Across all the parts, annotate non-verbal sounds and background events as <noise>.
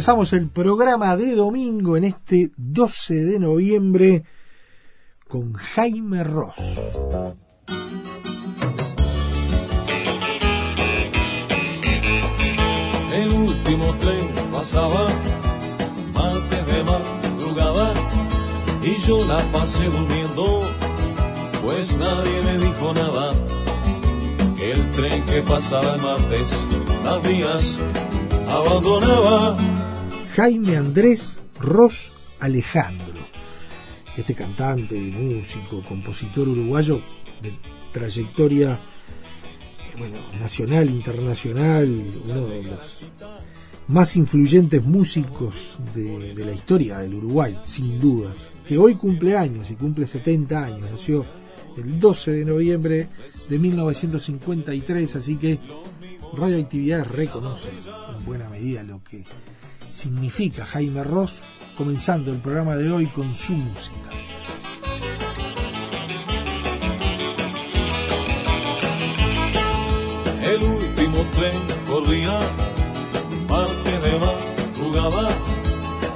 Comenzamos el programa de domingo en este 12 de noviembre con Jaime Ross. El último tren pasaba martes de madrugada y yo la pasé durmiendo, pues nadie me dijo nada. El tren que pasaba el martes, las vías abandonaba Jaime Andrés Ross Alejandro. Este cantante, músico, compositor uruguayo de trayectoria bueno, nacional, internacional, uno de los más influyentes músicos de, de, la historia del Uruguay, sin dudas, que hoy cumple años y cumple 70 años, nació el 12 de noviembre de 1953, así que Radioactividad reconoce en buena medida lo que significa Jaime Ross, comenzando el programa de hoy con su música. El último tren corría parte de madrugada,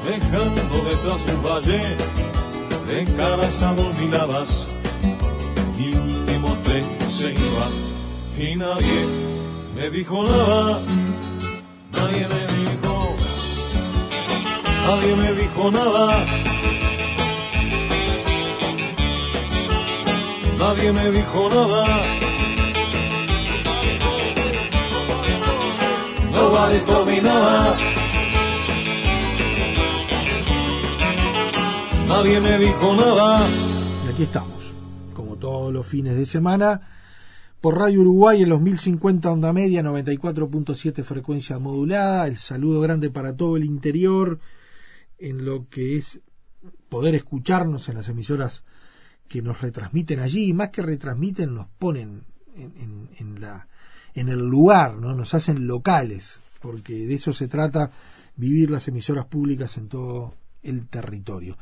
dejando detrás un valle de caras adormiladas. Mi último tren se iba y nadie me dijo nada, nadie me dijo, nadie me dijo nada. Nadie me dijo nada. Nobody told me nada. Nadie me dijo nada. Y aquí estamos, como todos los fines de semana, por Radio Uruguay en los 1050 onda media, 94.7 frecuencia modulada. El saludo grande para todo el interior en lo que es poder escucharnos en las emisoras que nos retransmiten allí, y más que retransmiten, nos ponen en, el lugar, ¿no? nos hacen locales, porque de eso se trata vivir las emisoras públicas en todo el territorio.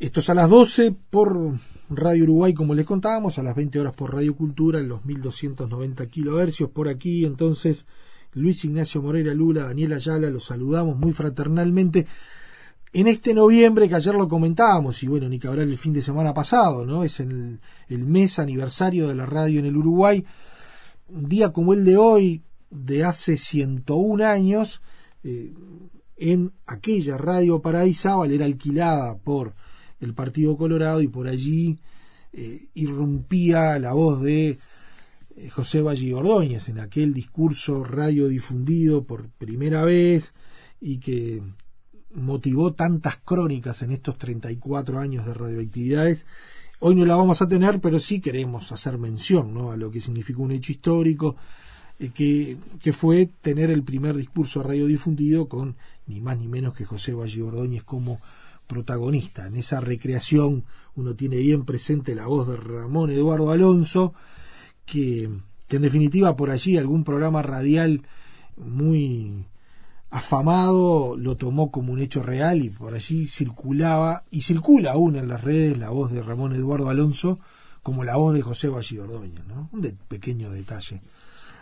Esto es a las 12 por Radio Uruguay, como les contábamos, a las 20 horas por Radio Cultura, en los 1290 kilohercios. Por aquí, entonces, Luis Ignacio Moreira Lula, Daniel Ayala, los saludamos muy fraternalmente en este noviembre que ayer lo comentábamos, y bueno, ni que hablar el fin de semana pasado, ¿no? Es el, mes aniversario de la radio en el Uruguay. Un día como el de hoy, de hace 101 años, eh, en aquella radio Paradisábal era alquilada por el Partido Colorado y por allí eh, irrumpía la voz de eh, José Valle Ordóñez en aquel discurso radiodifundido por primera vez y que motivó tantas crónicas en estos 34 años de radioactividades. Hoy no la vamos a tener, pero sí queremos hacer mención ¿no? a lo que significó un hecho histórico, eh, que, que, fue tener el primer discurso radiodifundido con ni más ni menos que José Valle Ordóñez como protagonista. En esa recreación uno tiene bien presente la voz de Ramón Eduardo Alonso, que, que en definitiva por allí algún programa radial muy afamado lo tomó como un hecho real y por allí circulaba y circula aún en las redes la voz de Ramón Eduardo Alonso como la voz de José Valle Ordóñez, ¿no? Un de, pequeño detalle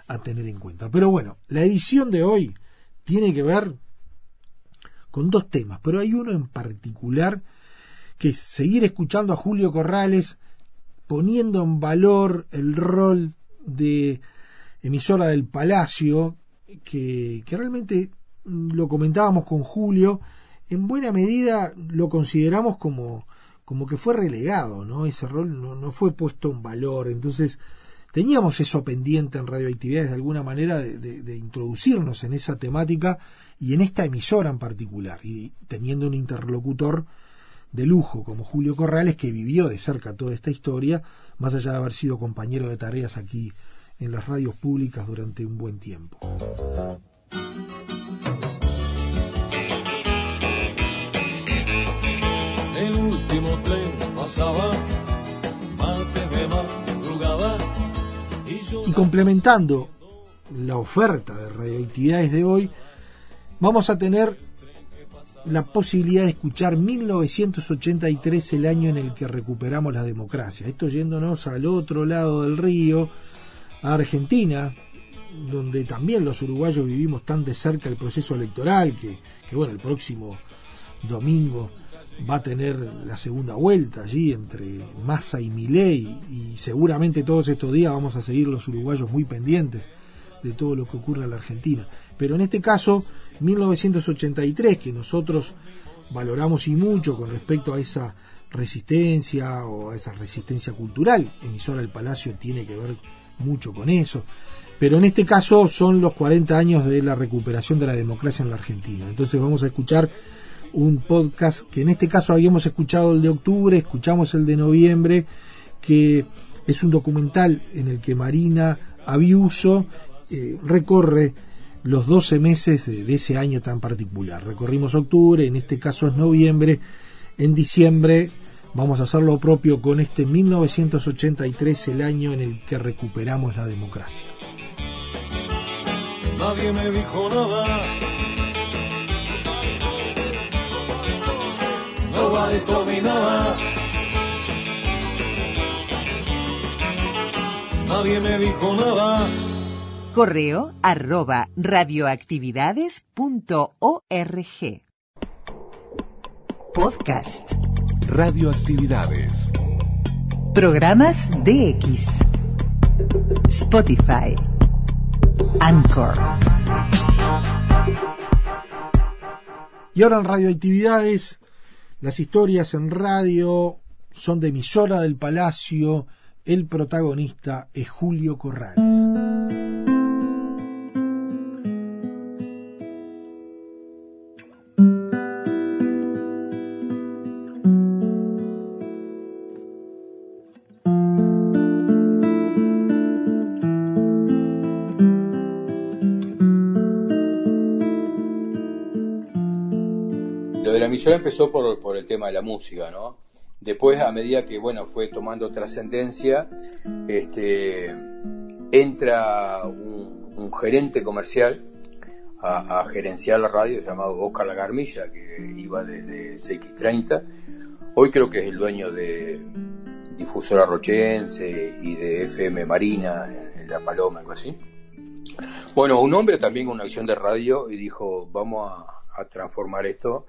a tener en cuenta. Pero bueno, la edición de hoy tiene que ver con dos temas, pero hay uno en particular que es seguir escuchando a Julio Corrales poniendo en valor el rol de emisora del Palacio que, que realmente lo comentábamos con Julio, en buena medida lo consideramos como, como que fue relegado, ¿no? Ese rol no, no fue puesto en valor. Entonces, teníamos eso pendiente en radioactividades de alguna manera de, introducirnos en esa temática y en esta emisora en particular, y teniendo un interlocutor de lujo como Julio Corrales, que vivió de cerca toda esta historia, más allá de haber sido compañero de tareas aquí en las radios públicas durante un buen tiempo. Y complementando la oferta de radioactividades de hoy, vamos a tener la posibilidad de escuchar 1983, el año en el que recuperamos la democracia. Esto yéndonos al otro lado del río, a Argentina, donde también los uruguayos vivimos tan de cerca el proceso electoral que, que bueno, el próximo domingo va a tener la segunda vuelta allí entre Massa y Milei y seguramente todos estos días vamos a seguir los uruguayos muy pendientes de todo lo que ocurre en la Argentina. Pero en este caso, 1983, que nosotros valoramos y mucho con respecto a esa resistencia o a esa resistencia cultural, emisora del Palacio tiene que ver mucho con eso, pero en este caso son los 40 años de la recuperación de la democracia en la Argentina. Entonces vamos a escuchar un podcast que en este caso habíamos escuchado el de octubre, escuchamos el de noviembre, que es un documental en el que Marina Abiuso eh, recorre los 12 meses de, ese año tan particular. Recorrimos octubre, en este caso es noviembre, en diciembre vamos a hacer lo propio con este 1983, el año en el que recuperamos la democracia. Nadie me dijo nada Nadie me dijo nada. Correo arroba radioactividades.org. Podcast. Radioactividades. Programas DX. Spotify. Anchor. Y ahora en radioactividades las historias en radio son de emisora del Palacio. El protagonista es Julio Corrales. Empezó por, el tema de la música, ¿no? Después, a medida que, bueno, fue tomando trascendencia, este, entra un, gerente comercial a, gerenciar la radio llamado Oscar Lagarmilla, que iba desde CX30. Hoy creo que es el dueño de Difusora Rochense y de FM Marina, en La Paloma, algo así. Bueno, un hombre también con una acción de radio y dijo, vamos a transformar esto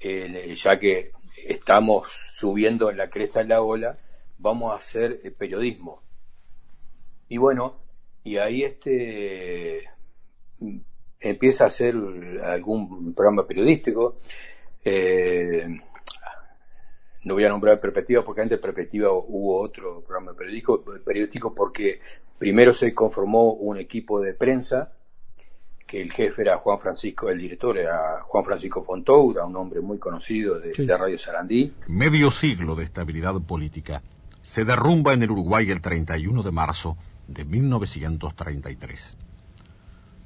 ya que estamos subiendo en la cresta de la ola, vamos a hacer eh, periodismo. Y bueno, y ahí este empieza a hacer algún programa periodístico. Eh, no voy a nombrar Perspectiva porque antes de Perspectiva hubo otro programa periodístico, periodístico porque primero se conformó un equipo de prensa que el jefe era Juan Francisco, el director era Juan Francisco Fontoura, un hombre muy conocido de, Radio Sarandí. Medio siglo de estabilidad política se derrumba en el Uruguay el 31 de marzo de 1933.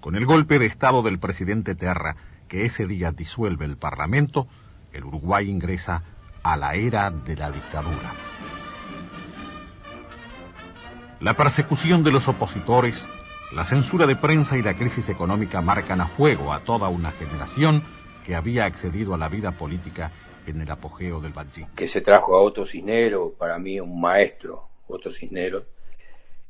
Con el golpe de Estado del presidente Terra, que ese día disuelve el Parlamento, el Uruguay ingresa a la era de la dictadura. La persecución de los opositores la censura de prensa y la crisis económica marcan a fuego a toda una generación que había accedido a la vida política en el apogeo del Badji. Que se trajo a Otto Cisnero, para mí un maestro, Otto Cisnero,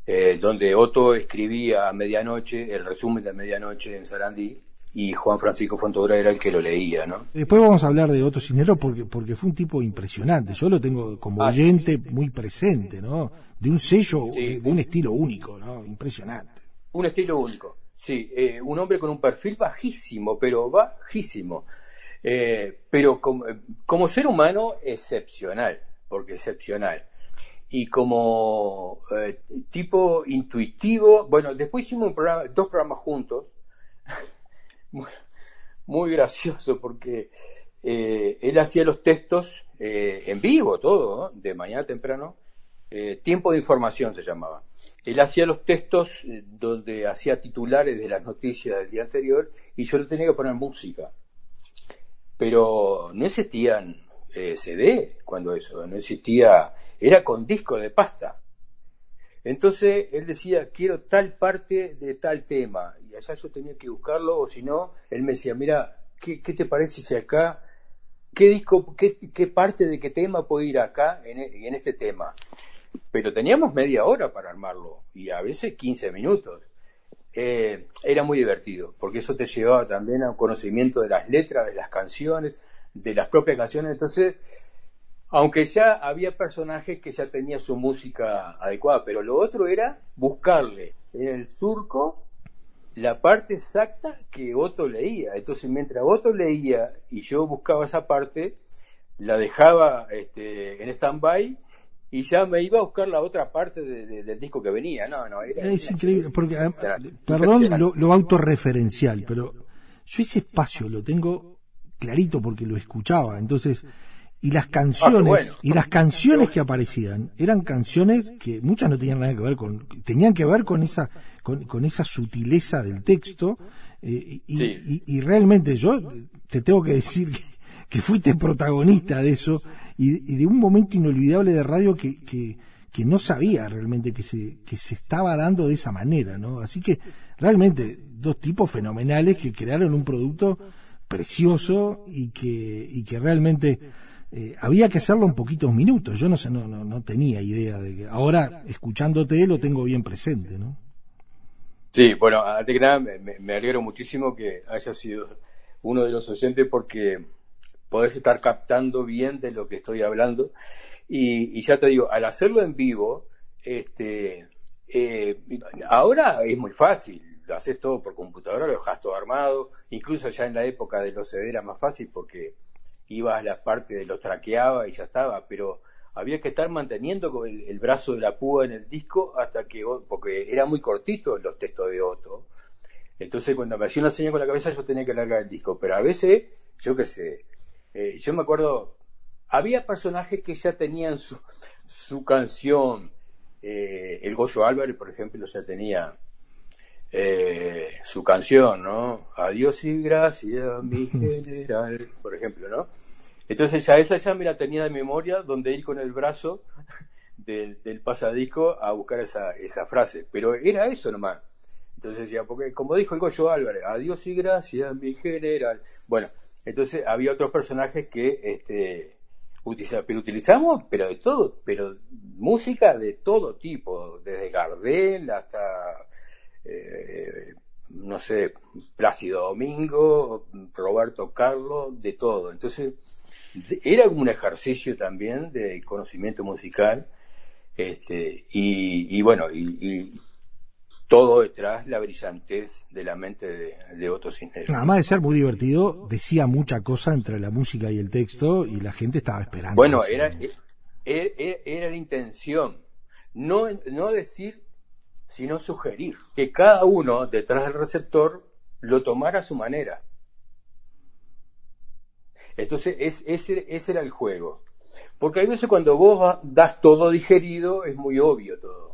eh, donde Otto escribía a medianoche el resumen de medianoche en Sarandí y Juan Francisco Fontodora era el que lo leía, ¿no? Después vamos a hablar de Otto Cisnero porque, porque fue un tipo impresionante. Yo lo tengo como ah, oyente muy presente, ¿no? De un sello, de, un estilo único, ¿no? Impresionante un estilo único. Sí, eh, un hombre con un perfil bajísimo, pero bajísimo. Eh, pero como, como, ser humano, excepcional, porque excepcional. Y como eh, tipo intuitivo, bueno, después hicimos un programa, dos programas juntos, <laughs> muy, gracioso, porque él hacía los textos en vivo, todo, de mañana temprano, tiempo de información se llamaba. Él hacía los textos eh, donde hacía titulares de las noticias del día anterior y yo le tenía que poner música. Pero no existían eh, CD cuando eso, no existía, era con disco de pasta. Entonces él decía, quiero tal parte de tal tema, y allá yo tenía que buscarlo, o si no, él me decía, mira, ¿qué, te parece si acá, qué disco, qué, parte de qué tema puedo ir acá en, en este tema? Pero teníamos media hora para armarlo y a veces 15 minutos. Eh, era muy divertido, porque eso te llevaba también a un conocimiento de las letras, de las canciones, de las propias canciones. Entonces, aunque ya había personajes que ya tenían su música adecuada, pero lo otro era buscarle en el surco la parte exacta que Otto leía. Entonces, mientras Otto leía y yo buscaba esa parte, la dejaba este, en stand-by y ya me iba a buscar la otra parte del disco que venía. No, no, es increíble, porque, ah, perdón lo, autorreferencial, pero yo ese espacio lo tengo clarito porque lo escuchaba, entonces, y las canciones, ah, y las canciones que aparecían, eran canciones que muchas no tenían nada que ver con, tenían que ver con esa, con, esa sutileza del texto, eh, y, y realmente yo te tengo que decir que que fuiste protagonista de eso y, de un momento inolvidable de radio que, que, no sabía realmente que se, que se estaba dando de esa manera, ¿no? Así que realmente dos tipos fenomenales que crearon un producto precioso y que, y que realmente eh, había que hacerlo en poquitos minutos. Yo no sé, no, no, no tenía idea de que ahora escuchándote lo tengo bien presente, ¿no? Sí, bueno, antes que nada me, me alegro muchísimo que haya sido uno de los oyentes porque podés estar captando bien de lo que estoy hablando. Y, ya te digo, al hacerlo en vivo, este, eh, ahora es muy fácil, lo haces todo por computadora, lo dejas todo armado, incluso ya en la época de los CD era más fácil porque ibas a la parte de los traqueaba y ya estaba, pero había que estar manteniendo el, el, brazo de la púa en el disco hasta que, porque era muy cortito los textos de Otto. Entonces cuando me hacía una señal con la cabeza yo tenía que largar el disco, pero a veces, yo qué sé, eh, yo me acuerdo, había personajes que ya tenían su, su canción. Eh, el Goyo Álvarez, por ejemplo, ya tenía eh, su canción, ¿no? Adiós y gracias, mi general, por ejemplo, ¿no? Entonces ya esa ya me la tenía de memoria, donde ir con el brazo <laughs> del, del pasadisco a buscar esa, esa frase. Pero era eso nomás. Entonces decía, porque como dijo el Goyo Álvarez, adiós y gracias, mi general. Bueno, entonces había otros personajes que este, pero utilizamos, pero de todo, pero música de todo tipo, desde Gardel hasta, eh, no sé, Plácido Domingo, Roberto Carlos, de todo. Entonces, era un ejercicio también de conocimiento musical, este, y, bueno, y todo detrás la brillantez de la mente de, de Otto Cisneros. Nada más de ser muy divertido, decía mucha cosa entre la música y el texto y la gente estaba esperando. Bueno, era, era, era, la intención, no, no decir, sino sugerir, que cada uno detrás del receptor lo tomara a su manera. Entonces, es, ese, ese era el juego. Porque hay veces cuando vos das todo digerido, es muy obvio todo.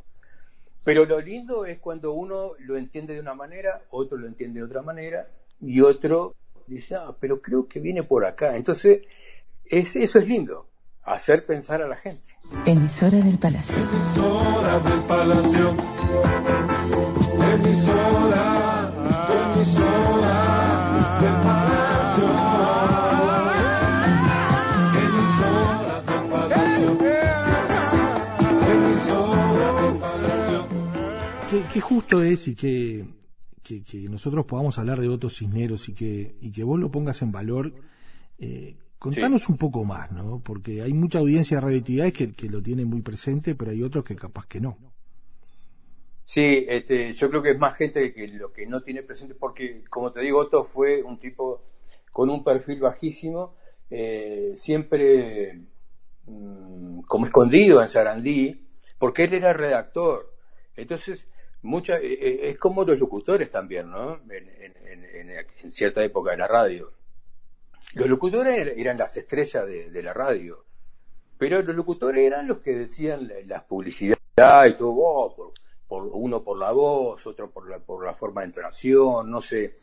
Pero lo lindo es cuando uno lo entiende de una manera, otro lo entiende de otra manera, y otro dice, ah, pero creo que viene por acá. Entonces, es, eso es lindo, hacer pensar a la gente. Emisora del Palacio. Emisora del Palacio. Emisora, emisora del Palacio. Qué, justo es y que, que, nosotros podamos hablar de otros Cisneros y que, y que vos lo pongas en valor. Eh, contanos un poco más, ¿no? Porque hay mucha audiencia de radioactividades que, que lo tiene muy presente, pero hay otros que capaz que no. Sí, este, yo creo que es más gente que lo que no tiene presente, porque como te digo, Otto fue un tipo con un perfil bajísimo, eh, siempre mm, como escondido en Sarandí, porque él era redactor. Entonces, mucha, eh, eh, es como los locutores también, ¿no? En, cierta época de la radio. Los locutores eran las estrellas de, la radio, pero los locutores eran los que decían las publicidades y todo, oh, por, uno por la voz, otro por la, por la forma de entonación, no sé.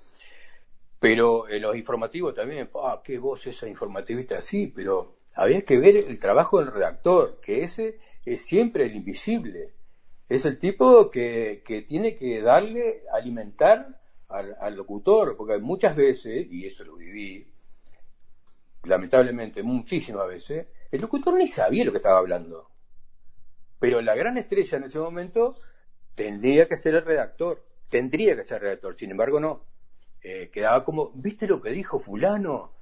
Pero en los informativos también, ah, qué voz esa informativista, sí, pero había que ver el trabajo del redactor, que ese es siempre el invisible. Es el tipo que, tiene que darle, alimentar al, al, locutor, porque muchas veces, y eso lo viví, lamentablemente muchísimas veces, el locutor ni sabía lo que estaba hablando. Pero la gran estrella en ese momento tendría que ser el redactor, tendría que ser el redactor, sin embargo no. Eh, quedaba como, ¿viste lo que dijo fulano?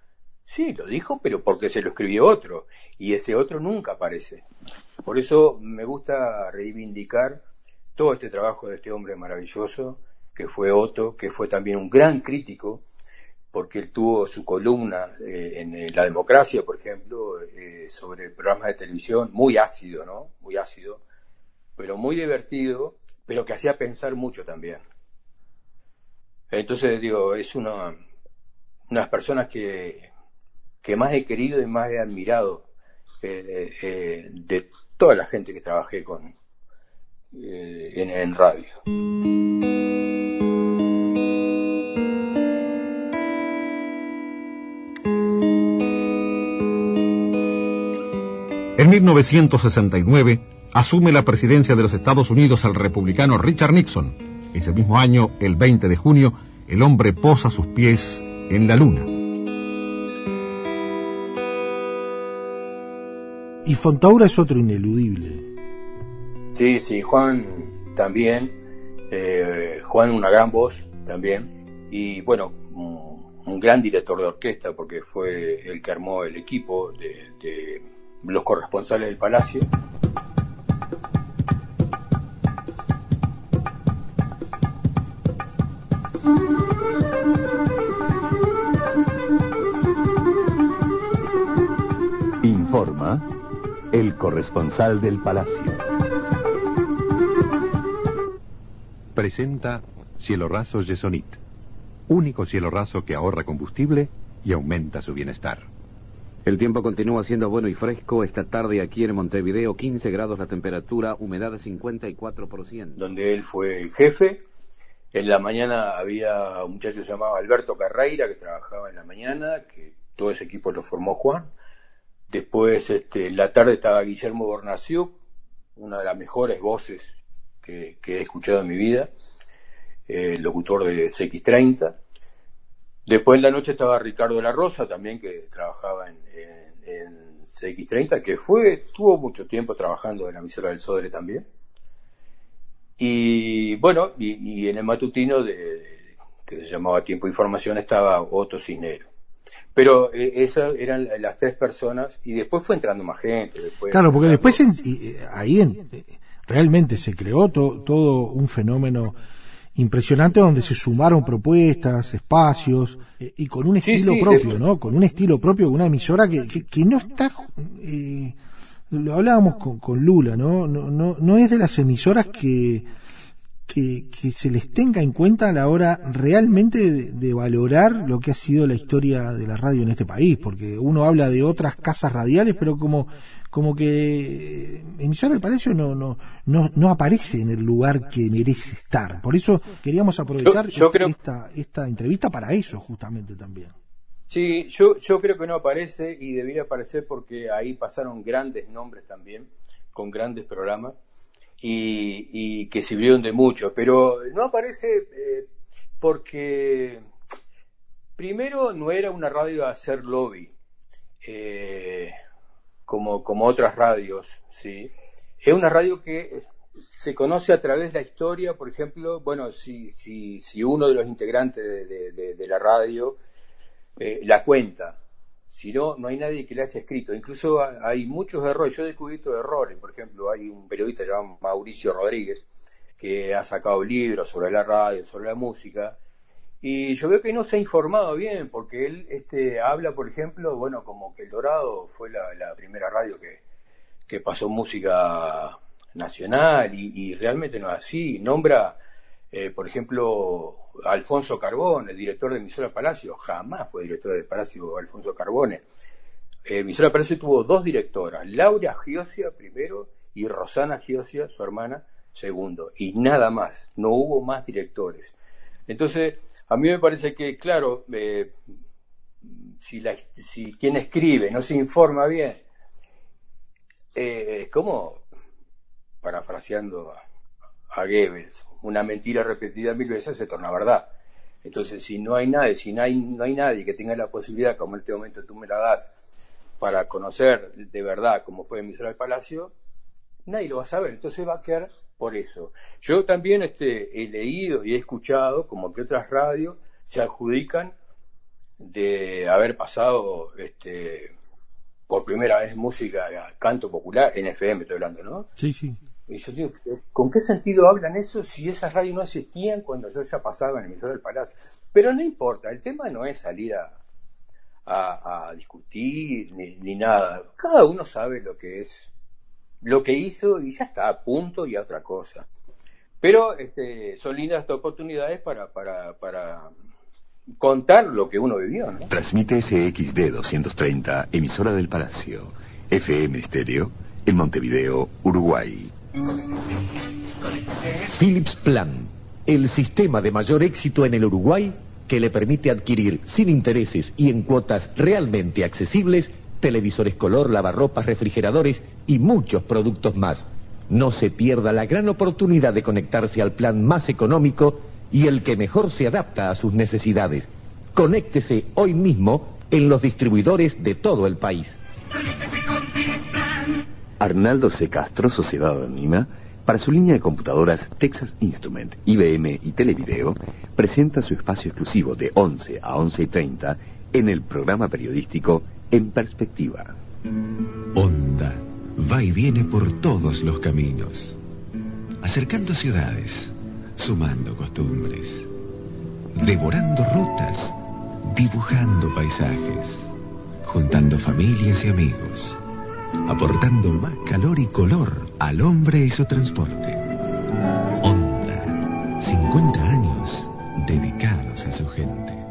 Sí, lo dijo, pero porque se lo escribió otro, y ese otro nunca aparece. Por eso me gusta reivindicar todo este trabajo de este hombre maravilloso, que fue Otto, que fue también un gran crítico, porque él tuvo su columna eh, en La Democracia, por ejemplo, eh, sobre programas de televisión, muy ácido, ¿no? Muy ácido, pero muy divertido, pero que hacía pensar mucho también. Entonces, digo, es una, unas personas que, que más he querido y más he admirado eh, eh, de toda la gente que trabajé con eh, en, en radio. En 1969, asume la presidencia de los Estados Unidos el republicano Richard Nixon. Ese mismo año, el 20 de junio, el hombre posa sus pies en la luna. Y Fontaura es otro ineludible. Sí, sí, Juan también. Eh, Juan una gran voz también. Y bueno, un, gran director de orquesta porque fue el que armó el equipo de los corresponsales del Palacio. Corresponsal del palacio. Presenta Cielo Raso Gesonit, único cielo raso que ahorra combustible y aumenta su bienestar. El tiempo continúa siendo bueno y fresco. Esta tarde aquí en Montevideo, 15 grados la temperatura, humedad de 54%. Donde él fue el jefe. En la mañana había un muchacho llamado Alberto Carreira que trabajaba en la mañana, que todo ese equipo lo formó Juan. Después, este, en la tarde estaba Guillermo Bornaciuk, una de las mejores voces que, he escuchado en mi vida, el locutor de CX30. Después en la noche estaba Ricardo La Rosa, también que trabajaba en, CX30, que fue, tuvo mucho tiempo trabajando en la emisora del Sodre también. Y bueno, y, en el matutino de, que se llamaba Tiempo de Información estaba Otto Cisnero. Pero eh, esas eran las tres personas y después fue entrando más gente. claro, porque después eh, ahí en, eh, realmente se creó todo un fenómeno impresionante donde se sumaron propuestas, espacios y con un estilo propio, ¿no? Con un estilo propio, una emisora que, que, no está... lo hablábamos con, con Lula, ¿no? No, no, no es de las emisoras que que, se les tenga en cuenta a la hora realmente de, valorar lo que ha sido la historia de la radio en este país, porque uno habla de otras casas radiales, pero como, como que emisora del Palacio no, no, no, no aparece en el lugar que merece estar. Por eso queríamos aprovechar esta, esta entrevista para eso justamente también. Sí, yo, yo creo que no aparece y debería aparecer porque ahí pasaron grandes nombres también, con grandes programas y, que sirvieron de mucho, pero no aparece eh, porque primero no era una radio a hacer lobby, eh, como, como otras radios, ¿sí? Es una radio que se conoce a través de la historia, por ejemplo, bueno, si, si, si uno de los integrantes de, la radio eh, la cuenta, si no, no hay nadie que le haya escrito. Incluso hay muchos errores. Yo he descubierto errores. Por ejemplo, hay un periodista llamado Mauricio Rodríguez que ha sacado libros sobre la radio, sobre la música, y yo veo que no se ha informado bien, porque él este, habla, por ejemplo, bueno, como que El Dorado fue la, primera radio que, que, pasó música nacional, y, realmente no es así. Nombra, eh, por ejemplo, Alfonso Carbón, el director de Emisora Palacio, jamás fue director de Palacio Alfonso Carbone. Eh, Palacio tuvo dos directoras, Laura Giosia primero y Rosana Giosia, su hermana, segundo, y nada más, no hubo más directores. Entonces, a mí me parece que, claro, eh, si, si quien escribe no se informa bien, eh, es como, parafraseando a Goebbels, una mentira repetida mil veces se torna verdad. Entonces, si no hay nadie, si no hay, no hay nadie que tenga la posibilidad, como en este momento tú me la das, para conocer de verdad cómo fue emisora del Palacio, nadie lo va a saber. Entonces va a quedar por eso. Yo también este, he leído y he escuchado como que otras radios se adjudican de haber pasado este, por primera vez música, canto popular, en FM estoy hablando, ¿no? Sí, sí. Y yo digo, ¿con qué sentido hablan eso si esas radios no existían cuando yo ya pasaba en emisora del Palacio? Pero no importa, el tema no es salir a, a, discutir ni, nada. Cada uno sabe lo que es lo que hizo y ya está, a punto y otra cosa. Pero este, son lindas oportunidades para contar lo que uno vivió. ¿no? Transmite SXD 230, emisora del Palacio, FM Estéreo, en Montevideo, Uruguay. Philips Plan, el sistema de mayor éxito en el Uruguay que le permite adquirir sin intereses y en cuotas realmente accesibles televisores color, lavarropas, refrigeradores y muchos productos más. No se pierda la gran oportunidad de conectarse al plan más económico y el que mejor se adapta a sus necesidades. Conéctese hoy mismo en los distribuidores de todo el país. Arnaldo C. Castro, Sociedad Anónima, para su línea de computadoras Texas Instrument, IBM y Televideo, presenta su espacio exclusivo de 11 a 11 y 30 en el programa periodístico en perspectiva. Onda va y viene por todos los caminos, acercando ciudades, sumando costumbres, devorando rutas, dibujando paisajes, juntando familias y amigos, aportando más calor y color al hombre y su transporte. Onda, 50 años dedicados a su gente.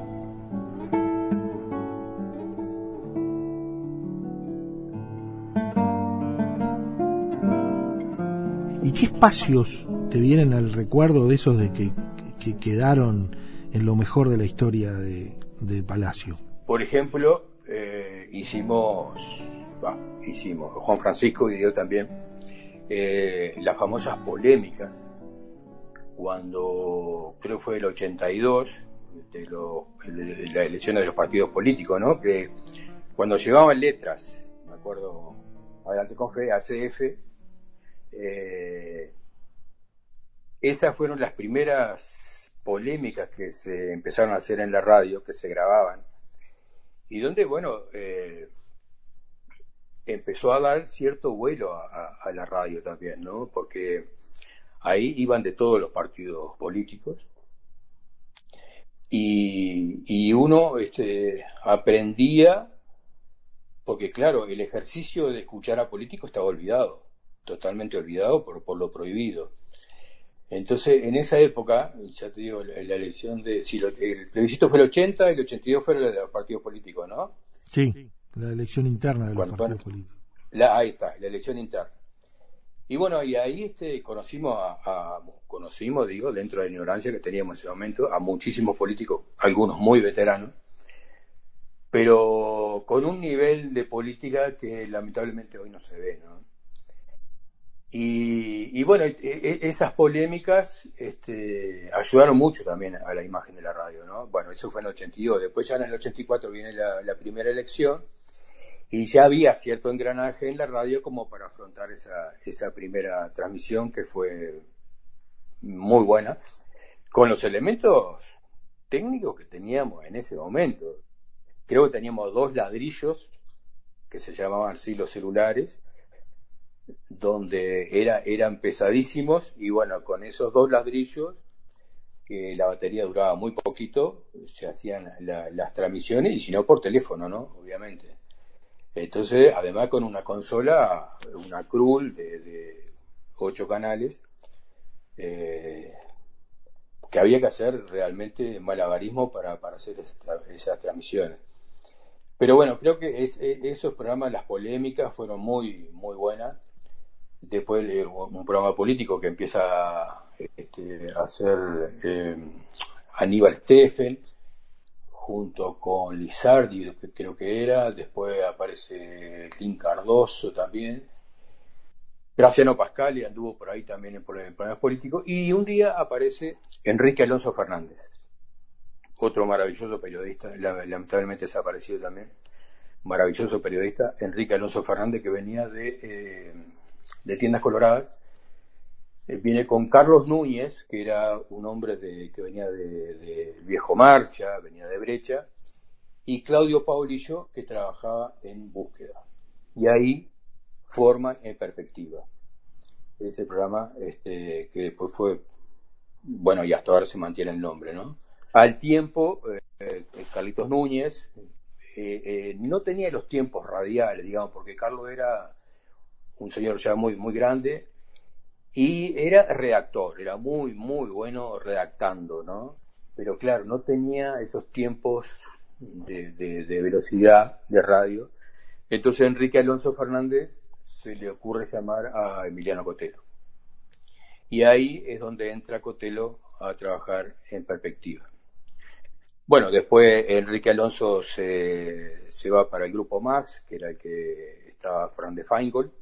¿Y qué espacios te vienen al recuerdo de esos de que, quedaron en lo mejor de la historia de, Palacio? Por ejemplo, eh, hicimos, hicimos, Juan Francisco y yo también, eh, las famosas polémicas, cuando creo fue el 82, de, lo, de, las elecciones de los partidos políticos, ¿no? Que cuando llevaban letras, me acuerdo, adelante con fe, ACF, eh, esas fueron las primeras polémicas que se empezaron a hacer en la radio, que se grababan, y donde, bueno, eh, empezó a dar cierto vuelo a, la radio también, ¿no? Porque ahí iban de todos los partidos políticos y, uno este, aprendía, porque claro, el ejercicio de escuchar a políticos estaba olvidado totalmente olvidado por, por lo prohibido. Entonces, en esa época, ya te digo, la, elección de. Si el plebiscito fue el 80, el 82 fue el de los partidos políticos, ¿no? Sí, la elección interna de los partidos políticos. ahí está, la elección interna. Y bueno, y ahí este, conocimos, a, conocimos, digo, dentro de la ignorancia que teníamos en ese momento, a muchísimos políticos, algunos muy veteranos, pero con un nivel de política que lamentablemente hoy no se ve, ¿no? Y, bueno, e, e, esas polémicas este, ayudaron mucho también a la imagen de la radio, ¿no? Bueno, eso fue en el 82. Después ya en el 84 viene la, primera elección y ya había cierto engranaje en la radio como para afrontar esa, esa primera transmisión que fue muy buena, con los elementos técnicos que teníamos en ese momento. Creo que teníamos dos ladrillos que se llamaban así los celulares, donde era, eran pesadísimos y bueno, con esos dos ladrillos, que la batería duraba muy poquito, se hacían las transmisiones y si no por teléfono, ¿no? Obviamente. Entonces, además con una consola, una Krull de, ocho canales, eh, que había que hacer realmente malabarismo para, para hacer esas, transmisiones. Pero bueno, creo que es, esos programas, las polémicas fueron muy, muy buenas después un programa político que empieza este, a hacer eh, Aníbal Steffen junto con Lizardi, que creo que era, después aparece Clint Cardoso también, Graciano Pascal y anduvo por ahí también en programas políticos, y un día aparece Enrique Alonso Fernández, otro maravilloso periodista, lamentablemente desaparecido también, maravilloso periodista, Enrique Alonso Fernández, que venía de eh, de Tiendas Coloradas, eh, viene con Carlos Núñez, que era un hombre que venía de, Viejo Marcha, venía de Brecha, y Claudio Paulillo, que trabajaba en búsqueda. Y ahí forman en perspectiva. Ese programa este, que después fue, bueno, y hasta ahora se mantiene el nombre, ¿no? Al tiempo, eh, eh, Carlitos Núñez no tenía los tiempos radiales, digamos, porque Carlos era un señor ya muy, muy grande, y era redactor, era muy, muy bueno redactando, ¿no? Pero claro, no tenía esos tiempos de, velocidad de radio. Entonces Enrique Alonso Fernández se le ocurre llamar a Emiliano Cotelo. Y ahí es donde entra Cotelo a trabajar en perspectiva. Bueno, después Enrique Alonso se, se va para el grupo Más, que era el que estaba Fran de Feingold,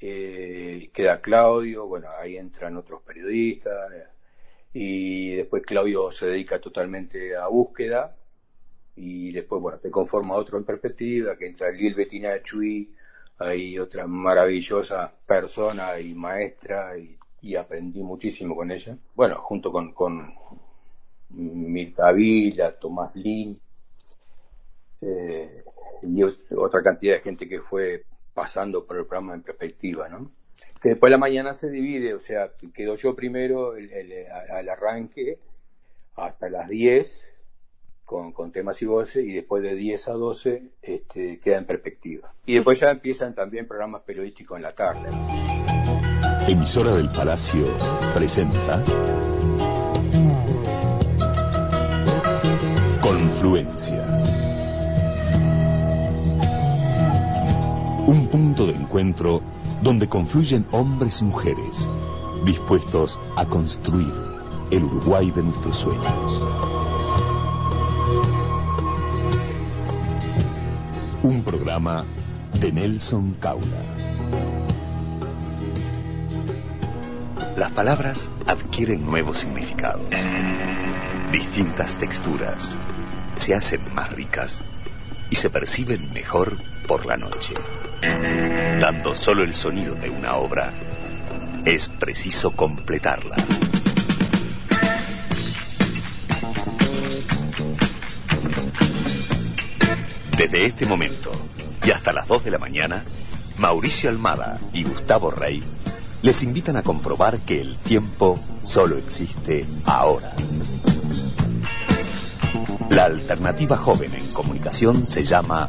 eh, queda Claudio, bueno, ahí entran otros periodistas, y después Claudio se dedica totalmente a búsqueda, y después, bueno, se conforma otro en perspectiva, que entra Lil Bettina Chui, hay otra maravillosa persona y maestra, y, aprendí muchísimo con ella. Bueno, junto con, con Mirta Vila, Tomás Lin, eh, y otra cantidad de gente que fue pasando por el programa en perspectiva, ¿no? Que después la mañana se divide, o sea, quedo yo primero al arranque hasta las 10 con, temas y voces y después de 10 a 12 este, queda en perspectiva. Y después ya empiezan también programas periodísticos en la tarde. Emisora del Palacio presenta Confluencia. Un punto de encuentro donde confluyen hombres y mujeres dispuestos a construir el Uruguay de nuestros sueños. Un programa de Nelson Caula. Las palabras adquieren nuevos significados, distintas texturas, se hacen más ricas y se perciben mejor por la noche. Dando solo el sonido de una obra, es preciso completarla. Desde este momento y hasta las 2 de la mañana, Mauricio Almada y Gustavo Rey les invitan a comprobar que el tiempo solo existe ahora. La alternativa joven en comunicación se llama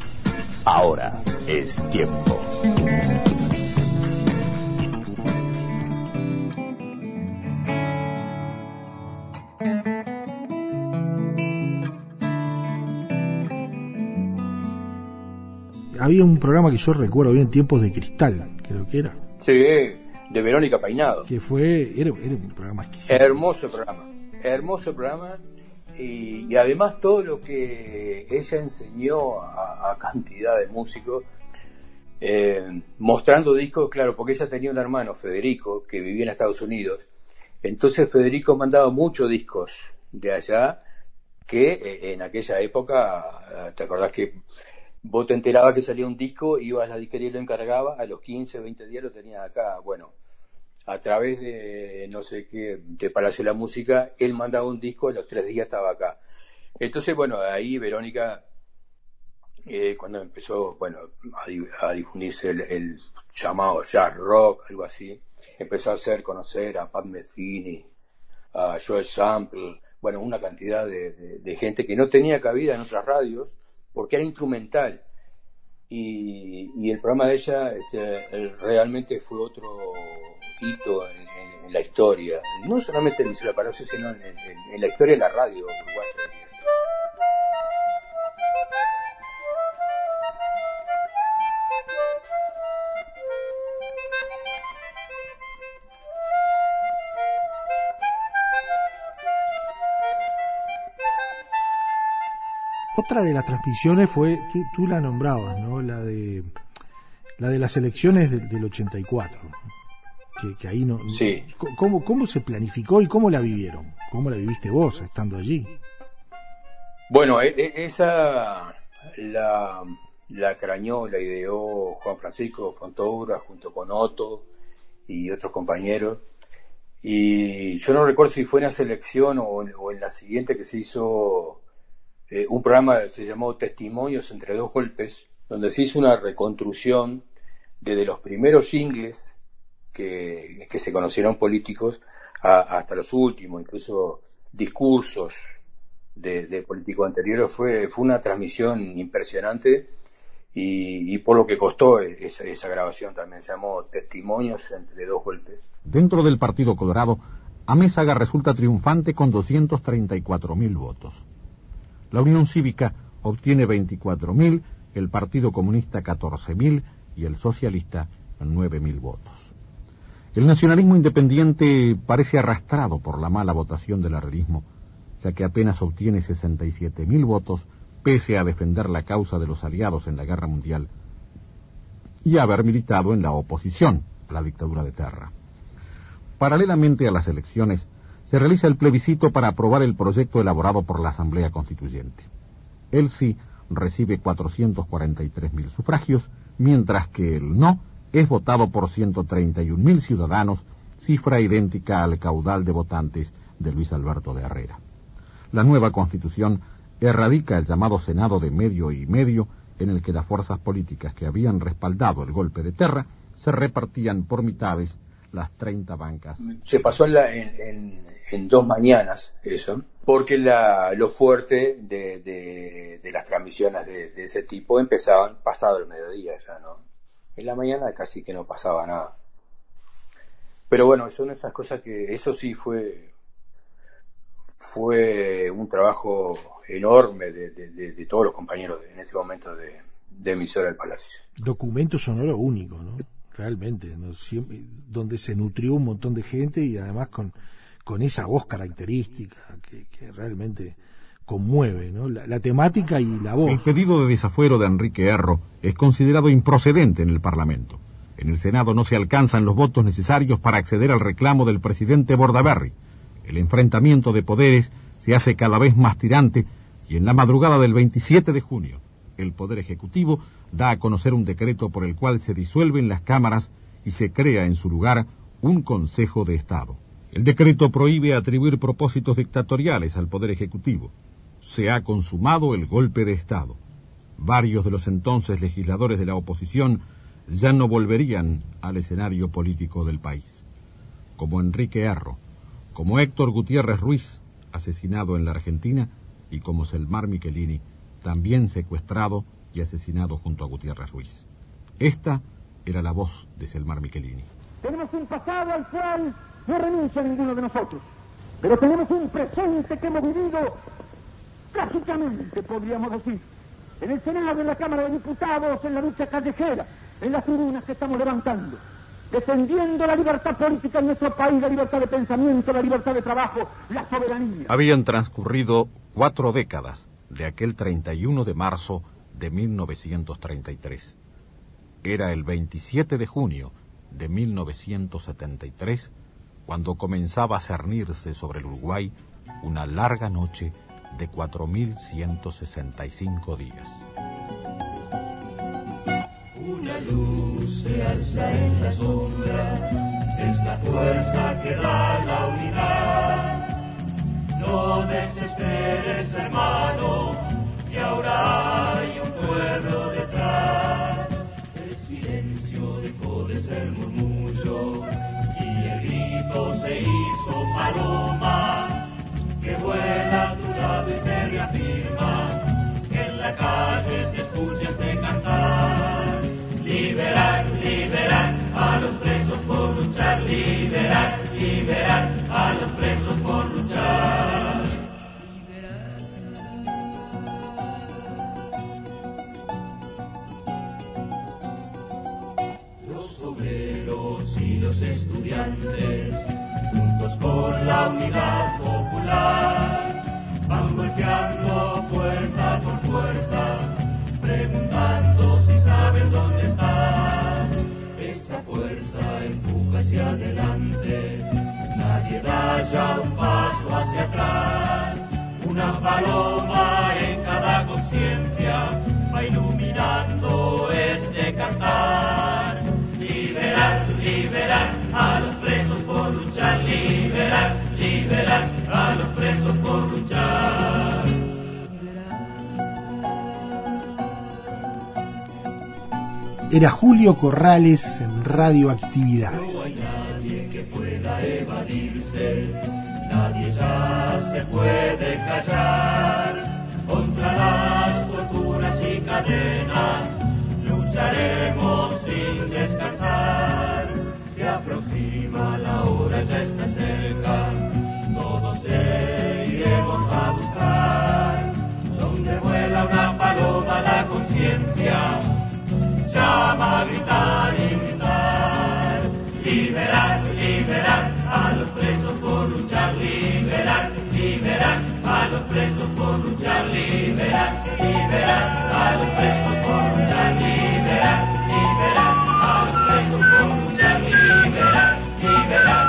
Ahora es tiempo. Había un programa que yo recuerdo bien, Tiempos de Cristal, creo que era. Sí, de Verónica Peinado. Que fue, era, era un programa exquisito. Hermoso programa, hermoso programa y, además todo lo que ella enseñó a, cantidad de músicos, eh, mostrando discos, claro, porque ella tenía un hermano, Federico, que vivía en Estados Unidos. Entonces Federico mandaba muchos discos de allá que eh, en aquella época, ¿te acordás que vos te enterabas que salía un disco, ibas a la disquería y lo encargaba, a los 15, 20 días lo tenías acá? Bueno, a través de no sé qué, de Palacio de la Música, él mandaba un disco, a los tres días estaba acá. Entonces, bueno, ahí Verónica eh, cuando empezó, bueno, a, difundirse el, llamado jazz rock, algo así, empezó a hacer conocer a Pat Metheny, a Joel Sample, bueno, una cantidad de, gente que no tenía cabida en otras radios porque era instrumental. Y, el programa de ella este, realmente fue otro hito en, la historia, no solamente en la Palacio, sino en, la historia de la radio. Otra de las transmisiones fue, tú, la nombrabas, ¿no? La de, la de las elecciones del, 84. Que, que, ahí no. Sí. ¿cómo, ¿Cómo se planificó y cómo la vivieron? ¿Cómo la viviste vos estando allí? Bueno, e, e, esa la, la crañó, la ideó Juan Francisco Fontoura junto con Otto y otros compañeros. Y yo no recuerdo si fue en esa elección o, o en la siguiente que se hizo eh, un programa se llamó Testimonios entre dos golpes, donde se hizo una reconstrucción desde los primeros jingles que, se conocieron políticos hasta los últimos, incluso discursos de, políticos anteriores. Fue, fue una transmisión impresionante y, por lo que costó esa, esa grabación también se llamó Testimonios entre dos golpes. Dentro del Partido Colorado, Amézaga resulta triunfante con 234 mil votos. La Unión Cívica obtiene 24.000, el Partido Comunista 14.000 y el Socialista 9.000 votos. El nacionalismo independiente parece arrastrado por la mala votación del arrelismo, ya que apenas obtiene 67.000 votos pese a defender la causa de los aliados en la guerra mundial y a haber militado en la oposición a la dictadura de Terra. Paralelamente a las elecciones, se realiza el plebiscito para aprobar el proyecto elaborado por la Asamblea Constituyente. El sí recibe 443.000 sufragios, mientras que el no es votado por 131.000 ciudadanos, cifra idéntica al caudal de votantes de Luis Alberto de Herrera. La nueva Constitución erradica el llamado Senado de medio y medio, en el que las fuerzas políticas que habían respaldado el golpe de terra se repartían por mitades las 30 bancas. Se pasó en, en, dos mañanas eso, porque la, lo fuerte de, las transmisiones de, ese tipo empezaban pasado el mediodía ya, ¿no? En la mañana casi que no pasaba nada. Pero bueno, son esas cosas que, eso sí fue, fue un trabajo enorme de, todos los compañeros en ese momento de, de emisora del Palacio. Documento sonoro único, ¿no? Realmente, donde se nutrió un montón de gente y además con, con esa voz característica que, realmente conmueve, ¿no? La, temática y la voz. El pedido de desafuero de Enrique Erro es considerado improcedente en el Parlamento. En el Senado no se alcanzan los votos necesarios para acceder al reclamo del presidente Bordaberry. El enfrentamiento de poderes se hace cada vez más tirante y en la madrugada del 27 de junio, el Poder Ejecutivo da a conocer un decreto por el cual se disuelven las cámaras y se crea en su lugar un Consejo de Estado. El decreto prohíbe atribuir propósitos dictatoriales al Poder Ejecutivo. Se ha consumado el golpe de Estado. Varios de los entonces legisladores de la oposición ya no volverían al escenario político del país, como Enrique Arro, como Héctor Gutiérrez Ruiz, asesinado en la Argentina, y como Selmar Michelini, también secuestrado y asesinado junto a Gutiérrez Ruiz. Esta era la voz de Selmar Michelini. Tenemos un pasado al cual no renuncia ninguno de nosotros, pero tenemos un presente que hemos vivido trágicamente, podríamos decir, en el Senado, en la Cámara de Diputados, en la lucha callejera, en las tribunas que estamos levantando, defendiendo la libertad política en nuestro país, la libertad de pensamiento, la libertad de trabajo, la soberanía. Habían transcurrido cuatro décadas de aquel 31 de marzo de 1933. Era el 27 de junio de 1973 cuando comenzaba a cernirse sobre el Uruguay una larga noche de 4.165 días. Una luz se alza en la sombra, es la fuerza que da la unidad. No desesperes, hermano, después el murmullo y el grito se hizo paloma que vuela a tu lado y te reafirma que en la calle te escuchas de cantar. Liberar, liberar a los presos por luchar, liberar, liberar a los presos por luchar. Estudiantes, juntos con la unidad popular, van golpeando puerta por puerta, preguntando si saben dónde estás. Esa fuerza empuja hacia adelante, nadie da ya un paso hacia atrás. Una paloma en cada conciencia va iluminando este cantar. Liberar, a los presos por luchar, liberar, liberar a los presos por luchar. Era Julio Corrales en Radioactividades. No hay nadie que pueda evadirse, nadie ya se puede callar. Contra las torturas y cadenas lucharemos sin descansar. Ya está cerca, todos te iremos a buscar. Donde vuela una paloma la conciencia. Llama a gritar y gritar. Liberar, liberar a los presos por luchar, liberar, liberar a los presos por luchar, liberar, liberar a los presos por luchar, liberar, liberar a los presos por luchar, liberar, liberar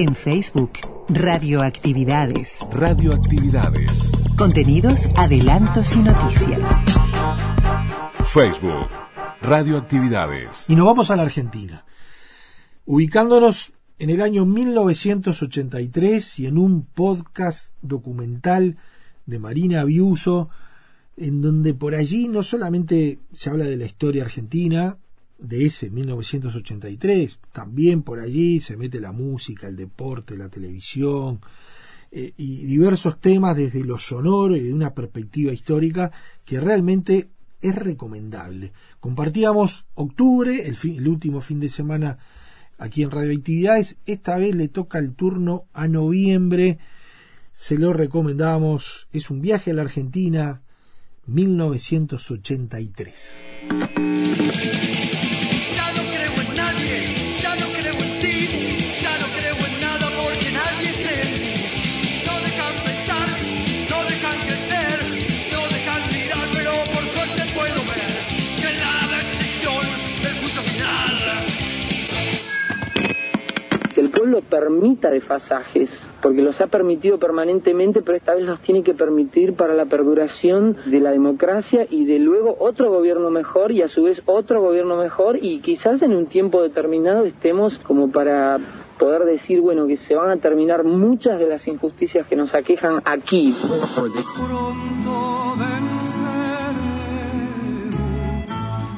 En Facebook, Radioactividades. Radioactividades. Contenidos, adelantos y noticias. Facebook. Radioactividades. Y nos vamos a la Argentina. Ubicándonos en el año 1983 y en un podcast documental de Marina Biuso, en donde por allí no solamente se habla de la historia argentina, de ese 1983, también por allí se mete la música, el deporte, la televisión eh, y diversos temas desde lo sonoro y de una perspectiva histórica que realmente es recomendable. Compartíamos octubre, el, el último fin de semana aquí en Radioactividades, esta vez le toca el turno a noviembre, se lo recomendamos, es un viaje a la Argentina 1983. Permita desfasajes, porque los ha permitido permanentemente, pero esta vez los tiene que permitir para la perduración de la democracia y de luego otro gobierno mejor y a su vez otro gobierno mejor y quizás en un tiempo determinado estemos como para poder decir, bueno, que se van a terminar muchas de las injusticias que nos aquejan aquí. Pronto venceremos,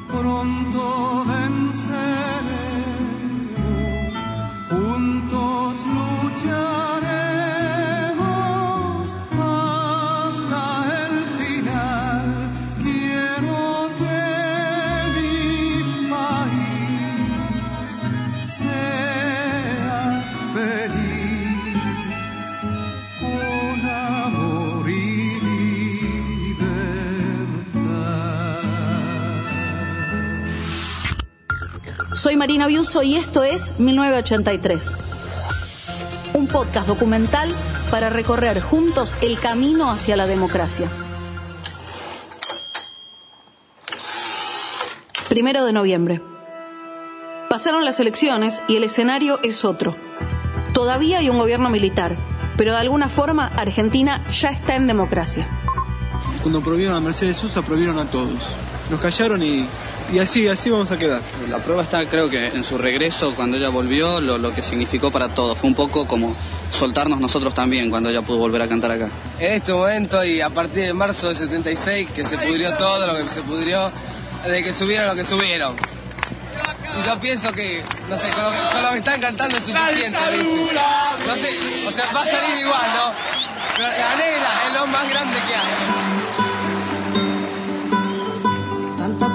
pronto venceremos, Soy Marina Biuso y esto es 1983. Un podcast documental para recorrer juntos el camino hacia la democracia. Primero de noviembre. Pasaron las elecciones y el escenario es otro. Todavía hay un gobierno militar, pero de alguna forma Argentina ya está en democracia. Cuando prohibieron a Mercedes Sosa, prohibieron a todos. Nos callaron y, y así, así vamos a quedar. La prueba está, creo que en su regreso, cuando ella volvió, lo, lo que significó para todos. Fue un poco como soltarnos nosotros también cuando ella pudo volver a cantar acá. en este momento y a partir de marzo del 76 que se pudrió todo lo que se pudrió, de que subieron lo que subieron. Y yo pienso que, no sé, con lo, con lo que están cantando es suficiente. ¿viste? No sé, o sea, va a salir igual, ¿no? Pero la negra es lo más grande que hay.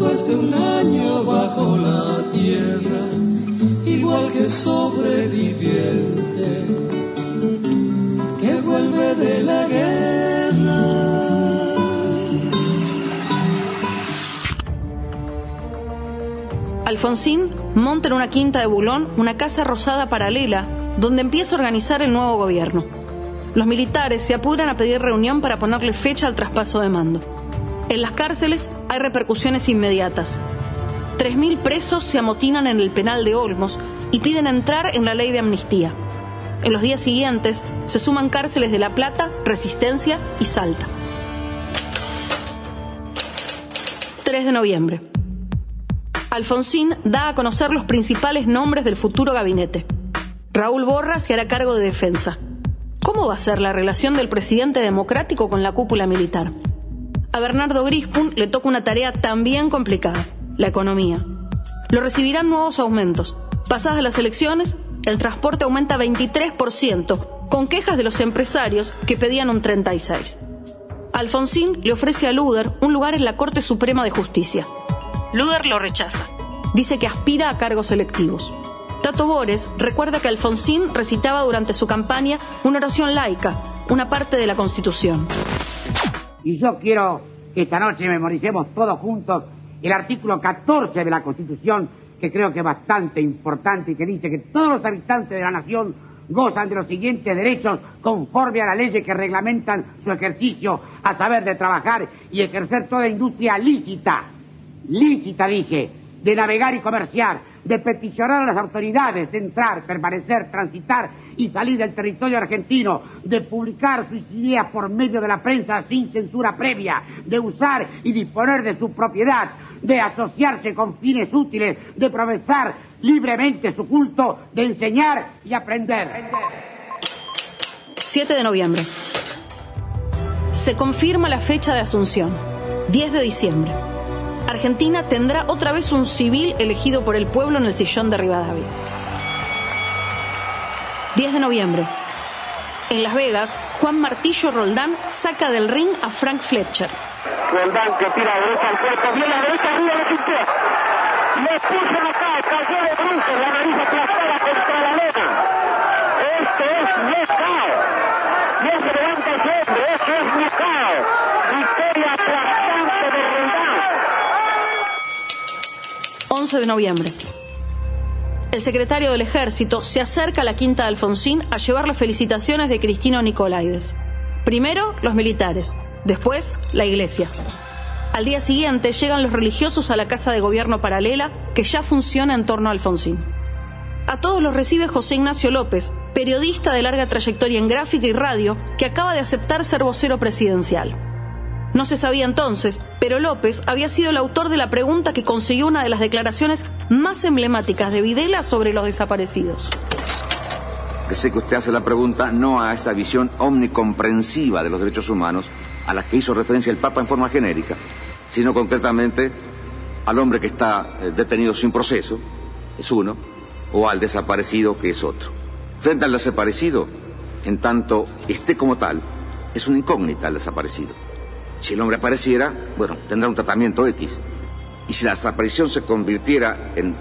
después de un año bajo la tierra, igual que sobreviviente que vuelve de la guerra. Alfonsín monta en una quinta de Bulón una casa rosada paralela donde empieza a organizar el nuevo gobierno. Los militares se apuran a pedir reunión para ponerle fecha al traspaso de mando. En las cárceles hay repercusiones inmediatas. 3.000 presos se amotinan en el penal de Olmos y piden entrar en la ley de amnistía. En los días siguientes se suman cárceles de La Plata, Resistencia y Salta. 3 de noviembre. Alfonsín da a conocer los principales nombres del futuro gabinete. Raúl Borra se hará cargo de defensa. ¿Cómo va a ser la relación del presidente democrático con la cúpula militar? A Bernardo Grispun le toca una tarea también complicada, la economía. Lo recibirán nuevos aumentos. Pasadas las elecciones, el transporte aumenta 23%, con quejas de los empresarios que pedían un 36%. Alfonsín le ofrece a Luder un lugar en la Corte Suprema de Justicia. Luder lo rechaza. Dice que aspira a cargos selectivos. Tato Bores recuerda que Alfonsín recitaba durante su campaña una oración laica, una parte de la Constitución. Y yo quiero que esta noche memoricemos todos juntos el artículo 14 de la Constitución, que creo que es bastante importante y que dice que todos los habitantes de la nación gozan de los siguientes derechos conforme a las leyes que reglamentan su ejercicio, a saber, de trabajar y ejercer toda industria lícita, lícita dije, de navegar y comerciar, de peticionar a las autoridades, de entrar, permanecer, transitar y salir del territorio argentino, de publicar sus ideas por medio de la prensa sin censura previa, de usar y disponer de su propiedad, de asociarse con fines útiles, de profesar libremente su culto, de enseñar y aprender. 7 de noviembre. Se confirma la fecha de Asunción, 10 de diciembre. Argentina tendrá otra vez un civil elegido por el pueblo en el sillón de Rivadavia. 10 de noviembre. En Las Vegas, Juan Martillo Roldán saca del ring a Frank Fletcher. Roldán que tira a derecha al cuerpo, viene a la derecha, arriba de cintura. Le puso acá, cayó de bruces, la nariz aplastada contra la lona. Esto es knockout. No se levanta ese hombre, esto es knockout. Victoria aplastante de Roldán. 11 de noviembre. El secretario del Ejército se acerca a la quinta de Alfonsín a llevar las felicitaciones de Cristino Nicolaides. Primero los militares, después la iglesia. Al día siguiente llegan los religiosos a la casa de gobierno paralela que ya funciona en torno a Alfonsín. A todos los recibe José Ignacio López, periodista de larga trayectoria en gráfica y radio, que acaba de aceptar ser vocero presidencial. No se sabía entonces, pero López había sido el autor de la pregunta que consiguió una de las declaraciones más emblemáticas de Videla sobre los desaparecidos. sé que usted hace la pregunta no a esa visión omnicomprensiva de los derechos humanos a la que hizo referencia el Papa en forma genérica, sino concretamente al hombre que está eh, detenido sin proceso, es uno, o al desaparecido, que es otro. Frente al desaparecido, en tanto esté como tal, es una incógnita el desaparecido. Si el hombre apareciera, bueno, tendrá un tratamiento X. Y si la desaparición se convirtiera en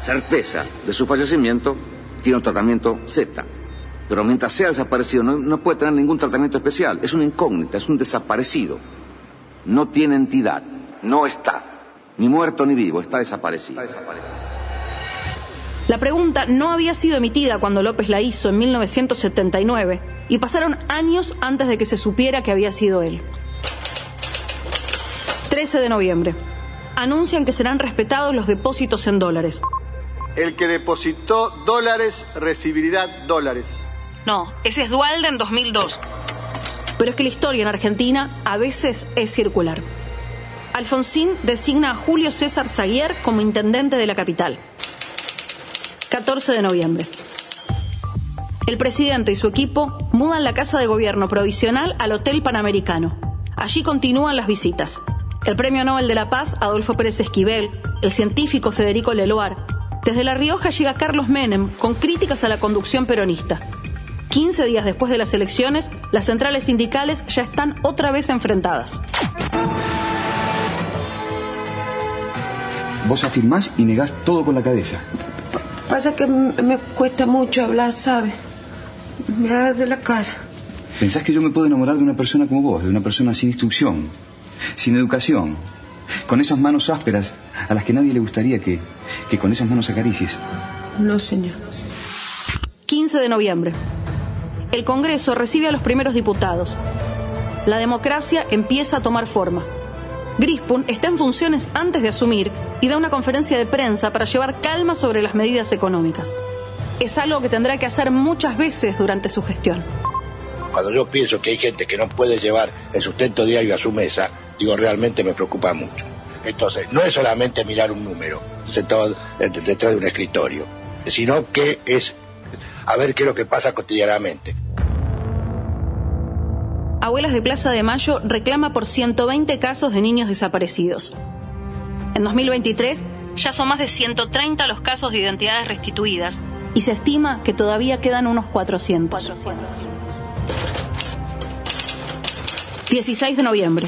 certeza de su fallecimiento, tiene un tratamiento Z. Pero mientras sea desaparecido, no, no puede tener ningún tratamiento especial. Es una incógnita, es un desaparecido. No tiene entidad, no está. Ni muerto ni vivo, está desaparecido. La pregunta no había sido emitida cuando López la hizo en 1979 y pasaron años antes de que se supiera que había sido él. 13 de noviembre. Anuncian que serán respetados los depósitos en dólares. El que depositó dólares recibirá dólares. No, ese es Dualde en 2002. Pero es que la historia en Argentina a veces es circular. Alfonsín designa a Julio César Zaguier como intendente de la capital. 14 de noviembre. El presidente y su equipo mudan la casa de gobierno provisional al Hotel Panamericano. Allí continúan las visitas. El Premio Nobel de la Paz, Adolfo Pérez Esquivel, el científico Federico Leloir. Desde La Rioja llega Carlos Menem con críticas a la conducción peronista. 15 días después de las elecciones, las centrales sindicales ya están otra vez enfrentadas. Vos afirmás y negás todo con la cabeza. Pasa que me cuesta mucho hablar, ¿sabe? Me arde la cara. ¿Pensás que yo me puedo enamorar de una persona como vos, de una persona sin instrucción, sin educación, con esas manos ásperas a las que nadie le gustaría que, que con esas manos acaricies? No, señor. 15 de noviembre. El Congreso recibe a los primeros diputados. La democracia empieza a tomar forma. Grispun está en funciones antes de asumir y da una conferencia de prensa para llevar calma sobre las medidas económicas. Es algo que tendrá que hacer muchas veces durante su gestión. Cuando yo pienso que hay gente que no puede llevar el sustento diario a su mesa, digo, realmente me preocupa mucho. Entonces, no es solamente mirar un número sentado detrás de un escritorio, sino que es a ver qué es lo que pasa cotidianamente. Abuelas de Plaza de Mayo reclama por 120 casos de niños desaparecidos. En 2023 ya son más de 130 los casos de identidades restituidas y se estima que todavía quedan unos 400. 16 de noviembre.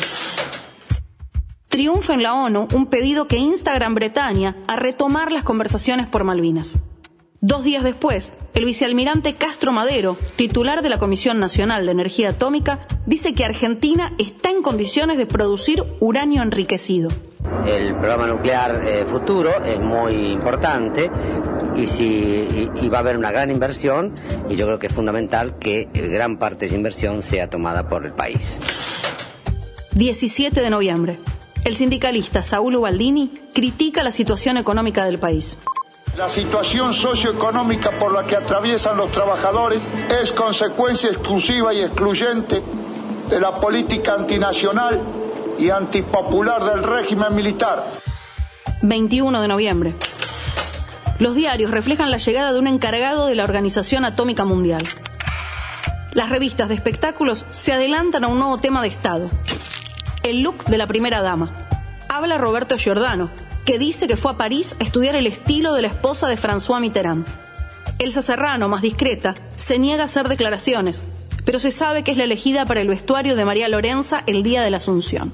Triunfa en la ONU un pedido que insta a Gran Bretaña a retomar las conversaciones por Malvinas. Dos días después, el vicealmirante Castro Madero, titular de la Comisión Nacional de Energía Atómica, dice que Argentina está en condiciones de producir uranio enriquecido. El programa nuclear eh, futuro es muy importante y, si, y, y va a haber una gran inversión y yo creo que es fundamental que eh, gran parte de esa inversión sea tomada por el país. 17 de noviembre. El sindicalista Saúl Ubaldini critica la situación económica del país. La situación socioeconómica por la que atraviesan los trabajadores es consecuencia exclusiva y excluyente de la política antinacional y antipopular del régimen militar. 21 de noviembre. Los diarios reflejan la llegada de un encargado de la Organización Atómica Mundial. Las revistas de espectáculos se adelantan a un nuevo tema de Estado. El look de la primera dama. Habla Roberto Giordano, que dice que fue a París a estudiar el estilo de la esposa de François Mitterrand. Elsa Serrano, más discreta, se niega a hacer declaraciones, pero se sabe que es la elegida para el vestuario de María Lorenza el día de la Asunción.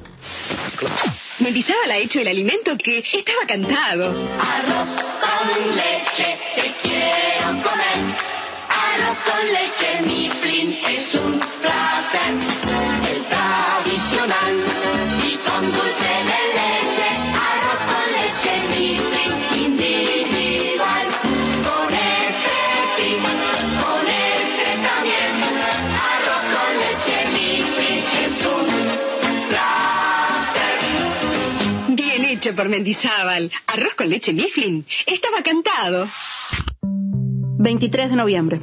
Mendizábal ha hecho el alimento que estaba cantado. Arroz con leche, te quiero comer. Arroz con leche, mi flin es un placer. El tradicional por Mendizábal. Arroz con leche Mifflin. Estaba cantado. 23 de noviembre.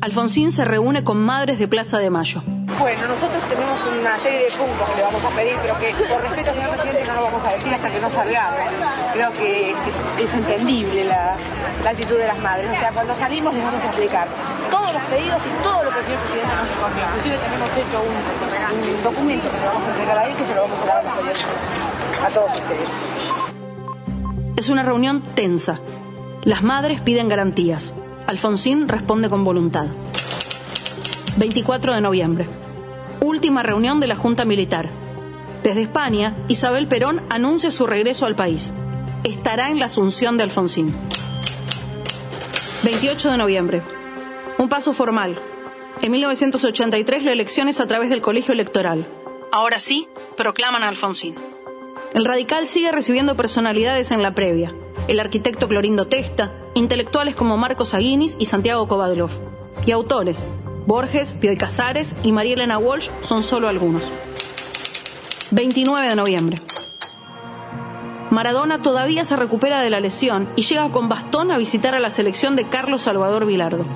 Alfonsín se reúne con madres de Plaza de Mayo. Bueno, nosotros tenemos una serie de puntos que le vamos a pedir, pero que por respeto, señor presidente, no lo vamos a decir hasta que no salgamos. Creo que, es entendible la, la actitud de las madres. O sea, cuando salimos les vamos a explicar todos los pedidos y todo lo que el señor presidente nos respondió. Inclusive tenemos hecho un, un documento que le vamos a entregar a él que se lo vamos a dar a todos ustedes. Es una reunión tensa. Las madres piden garantías. Alfonsín responde con voluntad. 24 de noviembre. Última reunión de la Junta Militar. Desde España, Isabel Perón anuncia su regreso al país. Estará en la asunción de Alfonsín. 28 de noviembre. Un paso formal. En 1983 la elección es a través del colegio electoral. Ahora sí, proclaman a Alfonsín. El radical sigue recibiendo personalidades en la previa. El arquitecto Clorindo Testa, intelectuales como Marcos Aguinis y Santiago Kovadlov. Y autores, Borges, Bioy Casares y María Elena Walsh son solo algunos. 29 de noviembre. Maradona todavía se recupera de la lesión y llega con bastón a visitar a la selección de Carlos Salvador Vilardo.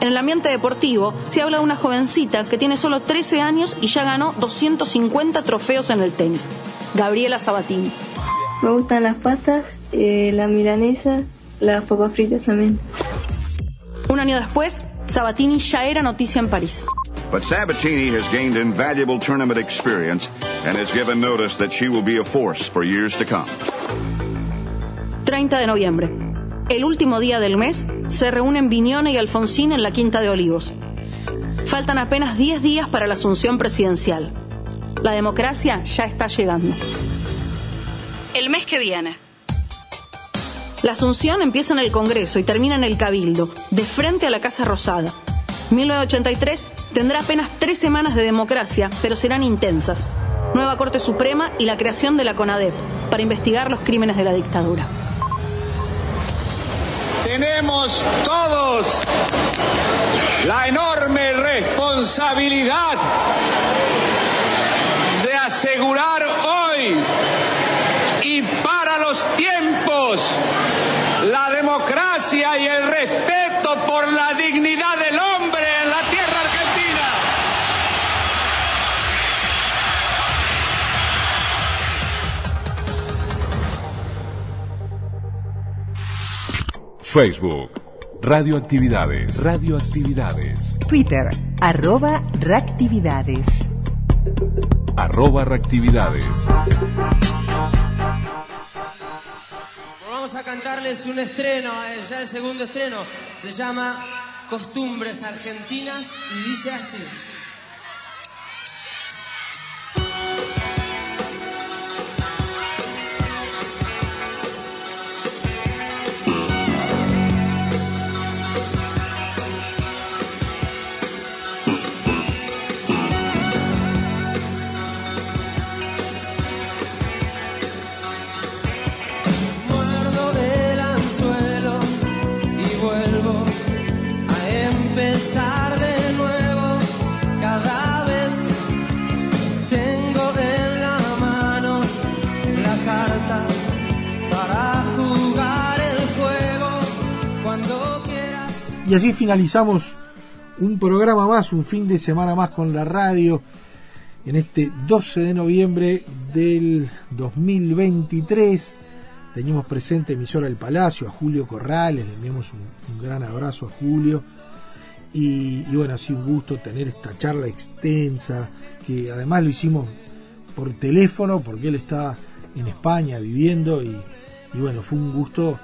En el ambiente deportivo se habla de una jovencita que tiene solo 13 años y ya ganó 250 trofeos en el tenis. Gabriela Sabatini. Me gustan las pastas, eh, la milanesa, las papas fritas también. Un año después, Sabatini ya era noticia en París. But Sabatini has gained invaluable tournament experience and has given notice that she will be a force for years to come. 30 de noviembre. El último día del mes se reúnen Viñone y Alfonsín en la Quinta de Olivos. Faltan apenas 10 días para la asunción presidencial. La democracia ya está llegando. El mes que viene. La asunción empieza en el Congreso y termina en el Cabildo, de frente a la Casa Rosada. 1983 tendrá apenas tres semanas de democracia, pero serán intensas. Nueva Corte Suprema y la creación de la CONADEP para investigar los crímenes de la dictadura. Tenemos todos la enorme responsabilidad asegurar hoy y para los tiempos la democracia y el respeto por la dignidad del hombre en la tierra argentina. Facebook, Radioactividades. Radioactividades. Twitter, arroba reactividades. Arroba reactividades. Vamos a cantarles un estreno, eh, ya el segundo estreno. Se llama Costumbres Argentinas y dice así. Y así finalizamos un programa más, un fin de semana más con la radio en este 12 de noviembre del 2023. Teníamos presente emisora del Palacio, a Julio Corrales, le enviamos un, gran abrazo a Julio. Y, y bueno, ha sido un gusto tener esta charla extensa, que además lo hicimos por teléfono, porque él está en España viviendo y, y bueno, fue un gusto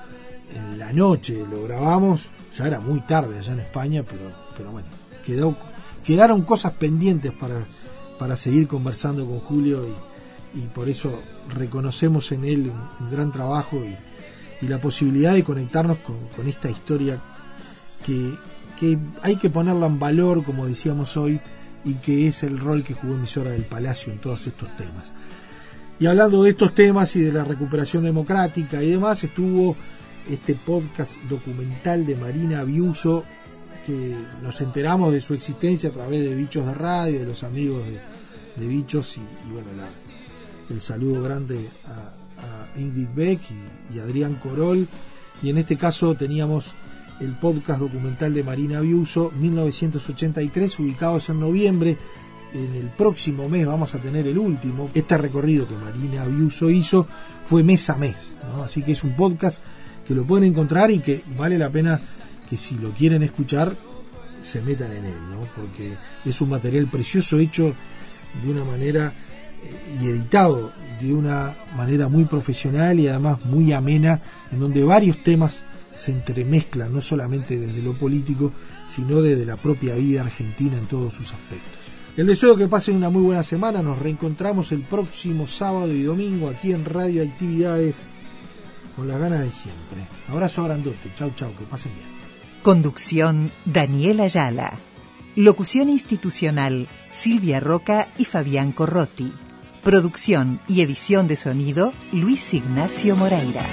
en la noche, lo grabamos, ya era muy tarde allá en España, pero, pero bueno, quedó, quedaron cosas pendientes para, para seguir conversando con Julio y, por eso reconocemos en él un, gran trabajo y, y, la posibilidad de conectarnos con, con esta historia que, que, hay que ponerla en valor, como decíamos hoy, y que es el rol que jugó emisora del Palacio en todos estos temas. Y hablando de estos temas y de la recuperación democrática y demás, estuvo este podcast documental de Marina Abiuso, que nos enteramos de su existencia a través de Bichos de Radio, de los amigos de, Bichos, y, bueno, el saludo grande a, Ingrid Beck y, Adrián Corol. Y en este caso teníamos el podcast documental de Marina Abiuso, 1983, ubicados en noviembre. En el próximo mes vamos a tener el último. Este recorrido que Marina Abiuso hizo fue mes a mes, así que es un podcast que lo pueden encontrar y que vale la pena que si lo quieren escuchar se metan en él, ¿no? porque es un material precioso hecho de una manera y editado de una manera muy profesional y además muy amena, en donde varios temas se entremezclan, no solamente desde lo político, sino desde la propia vida argentina en todos sus aspectos. El deseo que pasen una muy buena semana, nos reencontramos el próximo sábado y domingo aquí en Radio Actividades con las ganas de siempre. Abrazo grandote, chau chau, que pasen bien. Conducción Daniela Ayala. Locución institucional Silvia Roca y Fabián Corrotti. Producción y edición de sonido Luis Ignacio Moreira.